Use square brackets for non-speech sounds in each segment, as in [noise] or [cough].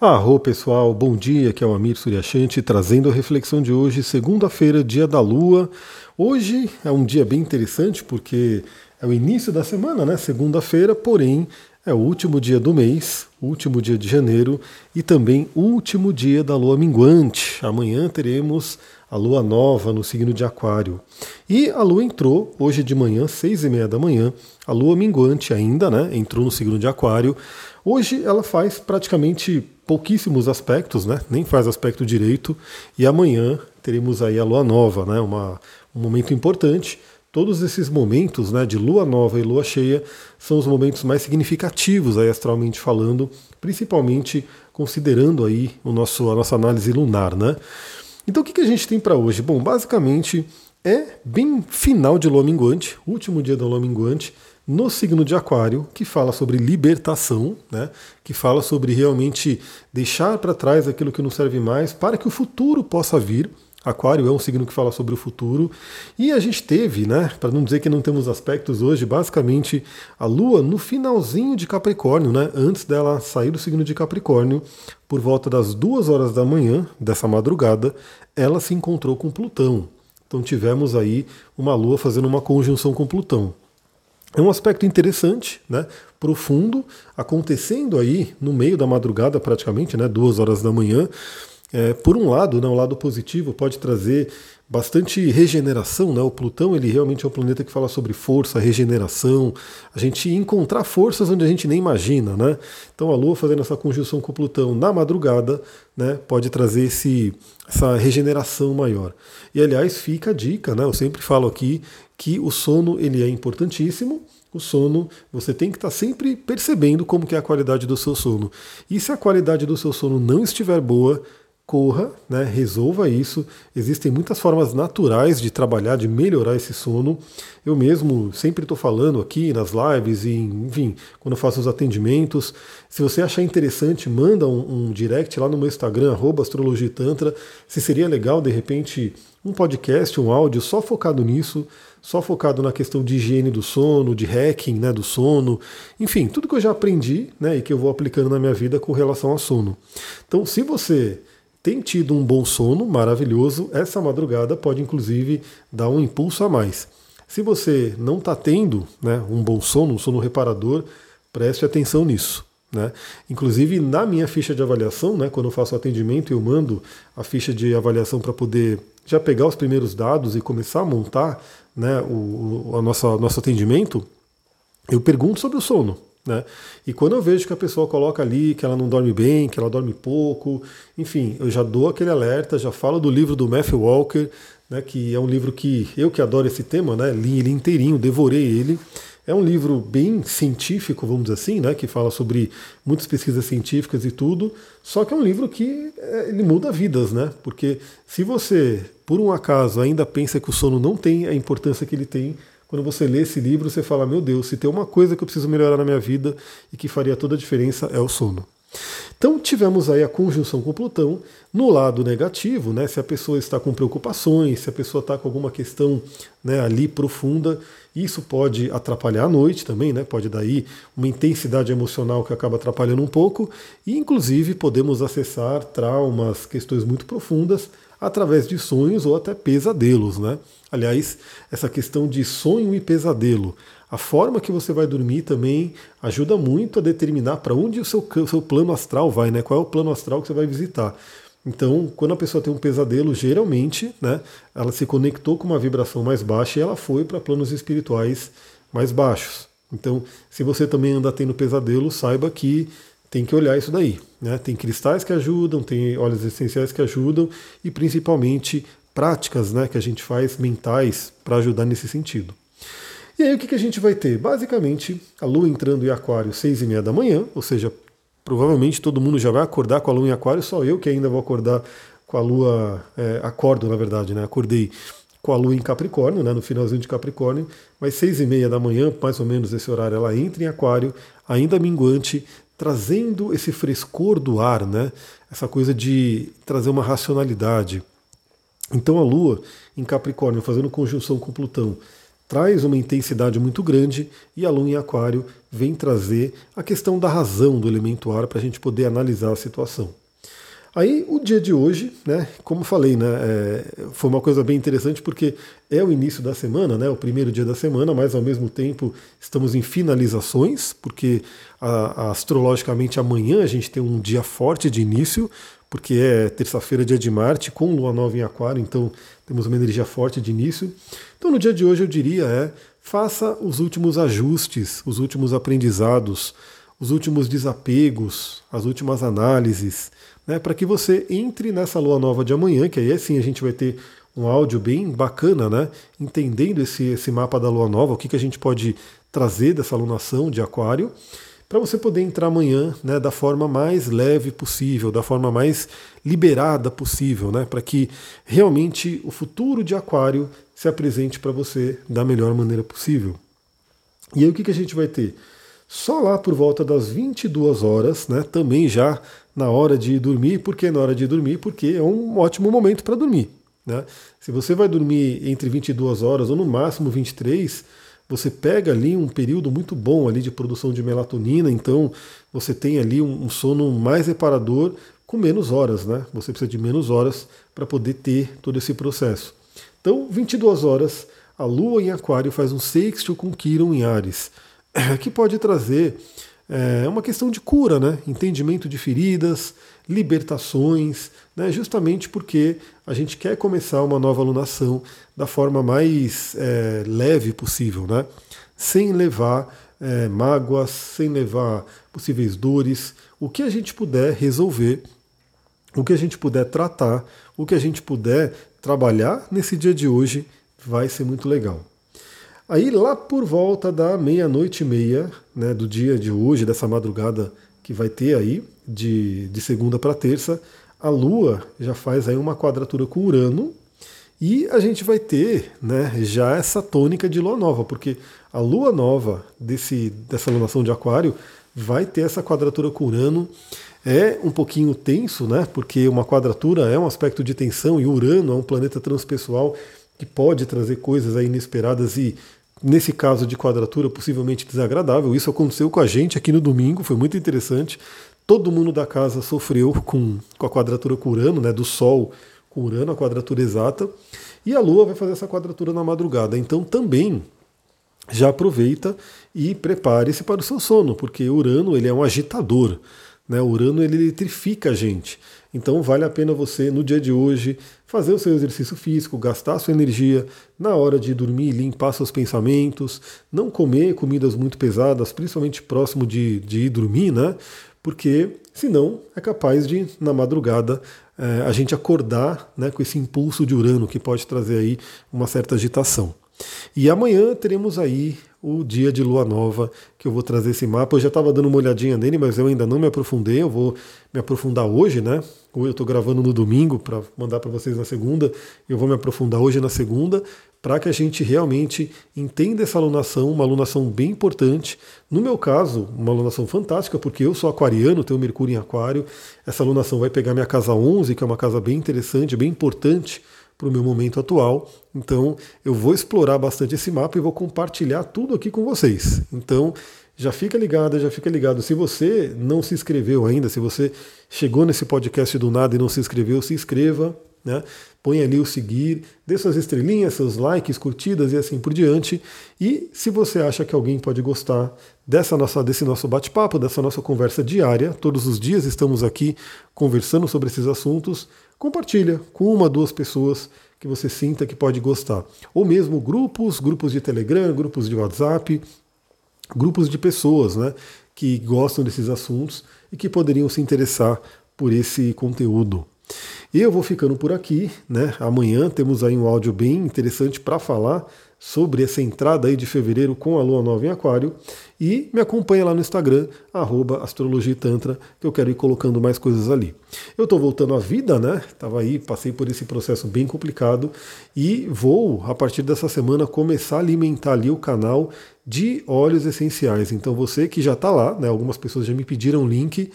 Arro pessoal, bom dia, que é o Amir Suryashanti trazendo a reflexão de hoje, segunda-feira, dia da Lua. Hoje é um dia bem interessante porque é o início da semana, né? Segunda-feira, porém é o último dia do mês, último dia de janeiro e também último dia da Lua minguante. Amanhã teremos a Lua nova no signo de Aquário. E a Lua entrou hoje de manhã, seis e meia da manhã, a Lua minguante ainda, né? Entrou no signo de Aquário. Hoje ela faz praticamente pouquíssimos aspectos, né? nem faz aspecto direito, e amanhã teremos aí a lua nova, né? Uma, um momento importante. Todos esses momentos né, de lua nova e lua cheia são os momentos mais significativos aí, astralmente falando, principalmente considerando aí o nosso, a nossa análise lunar. Né? Então o que, que a gente tem para hoje? Bom, basicamente é bem final de lua minguante, último dia da lua minguante, no signo de Aquário, que fala sobre libertação, né? que fala sobre realmente deixar para trás aquilo que não serve mais para que o futuro possa vir. Aquário é um signo que fala sobre o futuro. E a gente teve, né, para não dizer que não temos aspectos hoje, basicamente a Lua no finalzinho de Capricórnio, né, antes dela sair do signo de Capricórnio, por volta das duas horas da manhã dessa madrugada, ela se encontrou com Plutão. Então tivemos aí uma Lua fazendo uma conjunção com Plutão. É um aspecto interessante, né, profundo, acontecendo aí no meio da madrugada, praticamente, né, duas horas da manhã. É, por um lado, né, o lado positivo pode trazer bastante regeneração, né? O Plutão ele realmente é um planeta que fala sobre força, regeneração, a gente encontrar forças onde a gente nem imagina, né? Então a Lua fazendo essa conjunção com o Plutão na madrugada, né, pode trazer esse, essa regeneração maior. E aliás fica a dica, né? Eu sempre falo aqui que o sono ele é importantíssimo. O sono, você tem que estar sempre percebendo como que é a qualidade do seu sono. E se a qualidade do seu sono não estiver boa, corra, né, resolva isso. Existem muitas formas naturais de trabalhar, de melhorar esse sono. Eu mesmo sempre estou falando aqui nas lives e, enfim, quando eu faço os atendimentos. Se você achar interessante, manda um, um direct lá no meu Instagram, astrologitantra. Se seria legal, de repente, um podcast, um áudio só focado nisso, só focado na questão de higiene do sono, de hacking né, do sono, enfim, tudo que eu já aprendi né, e que eu vou aplicando na minha vida com relação ao sono. Então, se você tem tido um bom sono maravilhoso, essa madrugada pode inclusive dar um impulso a mais. Se você não está tendo né, um bom sono, um sono reparador, preste atenção nisso. Né? Inclusive na minha ficha de avaliação, né, quando eu faço atendimento, eu mando a ficha de avaliação para poder já pegar os primeiros dados e começar a montar né, o, o nosso, nosso atendimento. Eu pergunto sobre o sono. Né? E quando eu vejo que a pessoa coloca ali que ela não dorme bem, que ela dorme pouco, enfim, eu já dou aquele alerta, já falo do livro do Matthew Walker, né, que é um livro que eu que adoro esse tema, né, li ele inteirinho, devorei ele. É um livro bem científico, vamos dizer assim, né, que fala sobre muitas pesquisas científicas e tudo, só que é um livro que é, ele muda vidas, né? Porque se você, por um acaso, ainda pensa que o sono não tem a importância que ele tem, quando você lê esse livro, você fala: meu Deus, se tem uma coisa que eu preciso melhorar na minha vida e que faria toda a diferença é o sono. Então tivemos aí a conjunção com Plutão. No lado negativo, né, se a pessoa está com preocupações, se a pessoa está com alguma questão né, ali profunda, isso pode atrapalhar a noite também, né, pode dar aí uma intensidade emocional que acaba atrapalhando um pouco, e inclusive podemos acessar traumas, questões muito profundas através de sonhos ou até pesadelos. Né? Aliás, essa questão de sonho e pesadelo, a forma que você vai dormir também ajuda muito a determinar para onde o seu, seu plano astral vai, né? qual é o plano astral que você vai visitar. Então, quando a pessoa tem um pesadelo, geralmente, né, ela se conectou com uma vibração mais baixa e ela foi para planos espirituais mais baixos. Então, se você também anda tendo pesadelo, saiba que tem que olhar isso daí. Né? Tem cristais que ajudam, tem óleos essenciais que ajudam e principalmente práticas né, que a gente faz mentais para ajudar nesse sentido. E aí o que, que a gente vai ter? Basicamente, a Lua entrando em Aquário seis e meia da manhã, ou seja, provavelmente todo mundo já vai acordar com a Lua em Aquário, só eu que ainda vou acordar com a Lua, é, acordo na verdade, né? Acordei com a Lua em Capricórnio, né, no finalzinho de Capricórnio, mas seis e meia da manhã, mais ou menos esse horário, ela entra em Aquário, ainda minguante, trazendo esse frescor do ar, né? Essa coisa de trazer uma racionalidade. Então a Lua em Capricórnio, fazendo conjunção com Plutão, traz uma intensidade muito grande e a Lua em Aquário vem trazer a questão da razão do elemento ar para a gente poder analisar a situação. Aí o dia de hoje, né, como falei, né, é, foi uma coisa bem interessante porque é o início da semana, né, o primeiro dia da semana, mas ao mesmo tempo estamos em finalizações, porque a, a, astrologicamente amanhã a gente tem um dia forte de início, porque é terça-feira, dia de Marte, com Lua Nova em Aquário, então temos uma energia forte de início. Então no dia de hoje eu diria é faça os últimos ajustes, os últimos aprendizados, os últimos desapegos, as últimas análises né, para que você entre nessa lua nova de amanhã, que aí sim a gente vai ter um áudio bem bacana, né, entendendo esse, esse mapa da lua nova, o que, que a gente pode trazer dessa alunação de Aquário, para você poder entrar amanhã né, da forma mais leve possível, da forma mais liberada possível, né, para que realmente o futuro de Aquário se apresente para você da melhor maneira possível. E aí o que, que a gente vai ter? Só lá por volta das 22 horas, né, também já na hora de dormir. Por que na hora de dormir? Porque é um ótimo momento para dormir. Né? Se você vai dormir entre 22 horas ou no máximo 23, você pega ali um período muito bom ali de produção de melatonina, então você tem ali um, sono mais reparador com menos horas, né? Você precisa de menos horas para poder ter todo esse processo. Então, 22 horas, a Lua em Aquário faz um sexto com Quiron em Ares, [clears throat] que pode trazer é uma questão de cura, né? entendimento de feridas, libertações, né? justamente porque a gente quer começar uma nova alunação da forma mais é, leve possível, né? sem levar é, mágoas, sem levar possíveis dores, o que a gente puder resolver, o que a gente puder tratar, o que a gente puder trabalhar nesse dia de hoje vai ser muito legal. Aí lá por volta da meia-noite e meia né, do dia de hoje, dessa madrugada que vai ter aí, de, de segunda para terça, a Lua já faz aí uma quadratura com Urano e a gente vai ter né, já essa tônica de Lua Nova, porque a Lua Nova desse, dessa lunação de Aquário vai ter essa quadratura com Urano. É um pouquinho tenso, né? Porque uma quadratura é um aspecto de tensão e Urano é um planeta transpessoal que pode trazer coisas inesperadas e nesse caso de quadratura possivelmente desagradável. Isso aconteceu com a gente aqui no domingo, foi muito interessante. Todo mundo da casa sofreu com, com a quadratura com Urano, né, do Sol com Urano, a quadratura exata. E a Lua vai fazer essa quadratura na madrugada. Então também já aproveita e prepare-se para o seu sono, porque Urano ele é um agitador. Né? Urano ele eletrifica a gente. Então vale a pena você, no dia de hoje, fazer o seu exercício físico, gastar sua energia na hora de dormir, limpar seus pensamentos, não comer comidas muito pesadas, principalmente próximo de, de ir dormir, né? Porque senão é capaz de, na madrugada, é, a gente acordar né, com esse impulso de Urano que pode trazer aí uma certa agitação. E amanhã teremos aí o dia de lua nova, que eu vou trazer esse mapa. Eu já estava dando uma olhadinha nele, mas eu ainda não me aprofundei. Eu vou me aprofundar hoje, né? Ou eu estou gravando no domingo para mandar para vocês na segunda. Eu vou me aprofundar hoje na segunda, para que a gente realmente entenda essa alunação, uma alunação bem importante. No meu caso, uma alunação fantástica, porque eu sou aquariano, tenho Mercúrio em Aquário. Essa alunação vai pegar minha casa 11, que é uma casa bem interessante, bem importante para o meu momento atual. Então eu vou explorar bastante esse mapa e vou compartilhar tudo aqui com vocês. Então já fica ligado, já fica ligado. Se você não se inscreveu ainda, se você chegou nesse podcast do nada e não se inscreveu, se inscreva. Né? Põe ali o seguir, dê suas estrelinhas, seus likes, curtidas e assim por diante. E se você acha que alguém pode gostar dessa nossa, desse nosso bate-papo, dessa nossa conversa diária, todos os dias estamos aqui conversando sobre esses assuntos, compartilha com uma, duas pessoas que você sinta que pode gostar. Ou mesmo grupos, grupos de Telegram, grupos de WhatsApp, grupos de pessoas né, que gostam desses assuntos e que poderiam se interessar por esse conteúdo. Eu vou ficando por aqui, né? Amanhã temos aí um áudio bem interessante para falar sobre essa entrada aí de fevereiro com a Lua Nova em Aquário. E me acompanha lá no Instagram, arroba Astrologia Tantra, que eu quero ir colocando mais coisas ali. Eu estou voltando à vida, né? Tava aí, passei por esse processo bem complicado e vou, a partir dessa semana, começar a alimentar ali o canal de óleos essenciais. Então você que já está lá, né? Algumas pessoas já me pediram link.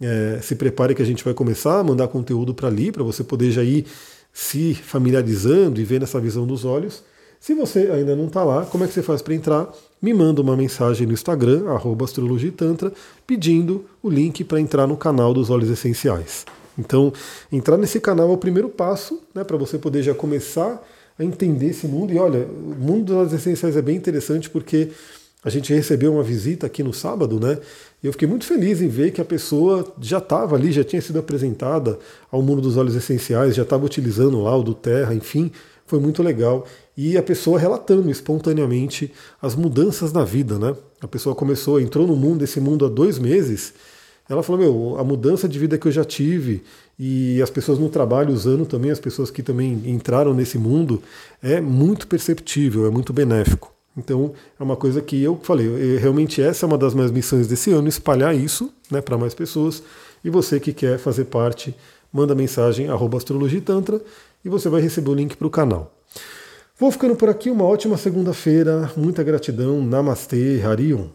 É, se prepare que a gente vai começar a mandar conteúdo para ali, para você poder já ir se familiarizando e vendo essa visão dos olhos. Se você ainda não está lá, como é que você faz para entrar? Me manda uma mensagem no Instagram, astrologitantra, pedindo o link para entrar no canal dos óleos essenciais. Então, entrar nesse canal é o primeiro passo né, para você poder já começar a entender esse mundo. E olha, o mundo óleos essenciais é bem interessante porque a gente recebeu uma visita aqui no sábado, né? E eu fiquei muito feliz em ver que a pessoa já estava ali, já tinha sido apresentada ao mundo dos óleos essenciais, já estava utilizando lá o do Terra, enfim, foi muito legal. E a pessoa relatando espontaneamente as mudanças na vida, né? A pessoa começou, entrou no mundo, esse mundo há dois meses. Ela falou: Meu, a mudança de vida que eu já tive e as pessoas no trabalho usando também, as pessoas que também entraram nesse mundo, é muito perceptível, é muito benéfico. Então é uma coisa que eu falei, realmente essa é uma das minhas missões desse ano, espalhar isso né, para mais pessoas. E você que quer fazer parte, manda mensagem astrologitantra e você vai receber o link para o canal. Vou ficando por aqui, uma ótima segunda-feira, muita gratidão, Namastê, Harion.